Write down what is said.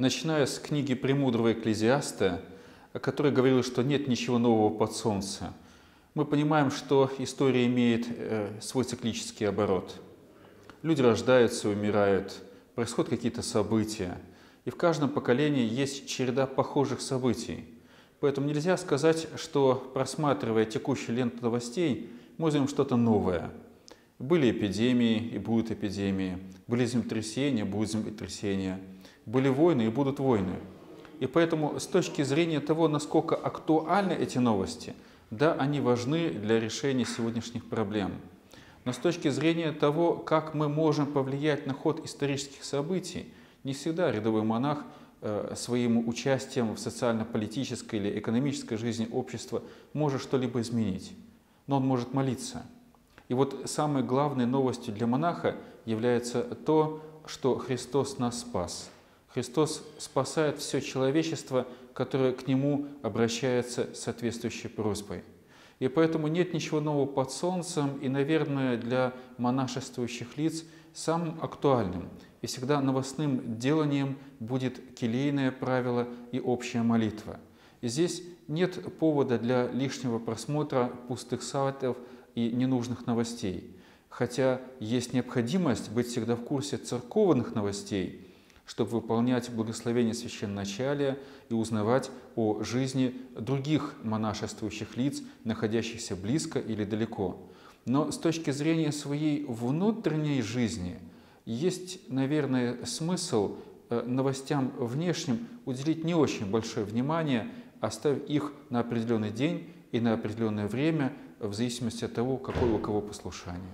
начиная с книги «Премудрого экклезиаста», который говорил, что нет ничего нового под солнцем, мы понимаем, что история имеет э, свой циклический оборот. Люди рождаются, умирают, происходят какие-то события, и в каждом поколении есть череда похожих событий. Поэтому нельзя сказать, что просматривая текущую ленту новостей, мы узнаем что-то новое. Были эпидемии и будут эпидемии, были землетрясения, будут землетрясения, были войны и будут войны. И поэтому с точки зрения того, насколько актуальны эти новости, да, они важны для решения сегодняшних проблем. Но с точки зрения того, как мы можем повлиять на ход исторических событий, не всегда рядовой монах э, своим участием в социально-политической или экономической жизни общества может что-либо изменить. Но он может молиться. И вот самой главной новостью для монаха является то, что Христос нас спас – Христос спасает все человечество, которое к Нему обращается с соответствующей просьбой. И поэтому нет ничего нового под солнцем, и, наверное, для монашествующих лиц самым актуальным и всегда новостным деланием будет келейное правило и общая молитва. И здесь нет повода для лишнего просмотра пустых сайтов и ненужных новостей. Хотя есть необходимость быть всегда в курсе церковных новостей – чтобы выполнять благословение священначалия и узнавать о жизни других монашествующих лиц, находящихся близко или далеко. Но с точки зрения своей внутренней жизни есть, наверное, смысл э, новостям внешним уделить не очень большое внимание, оставив их на определенный день и на определенное время в зависимости от того, какое у кого послушание.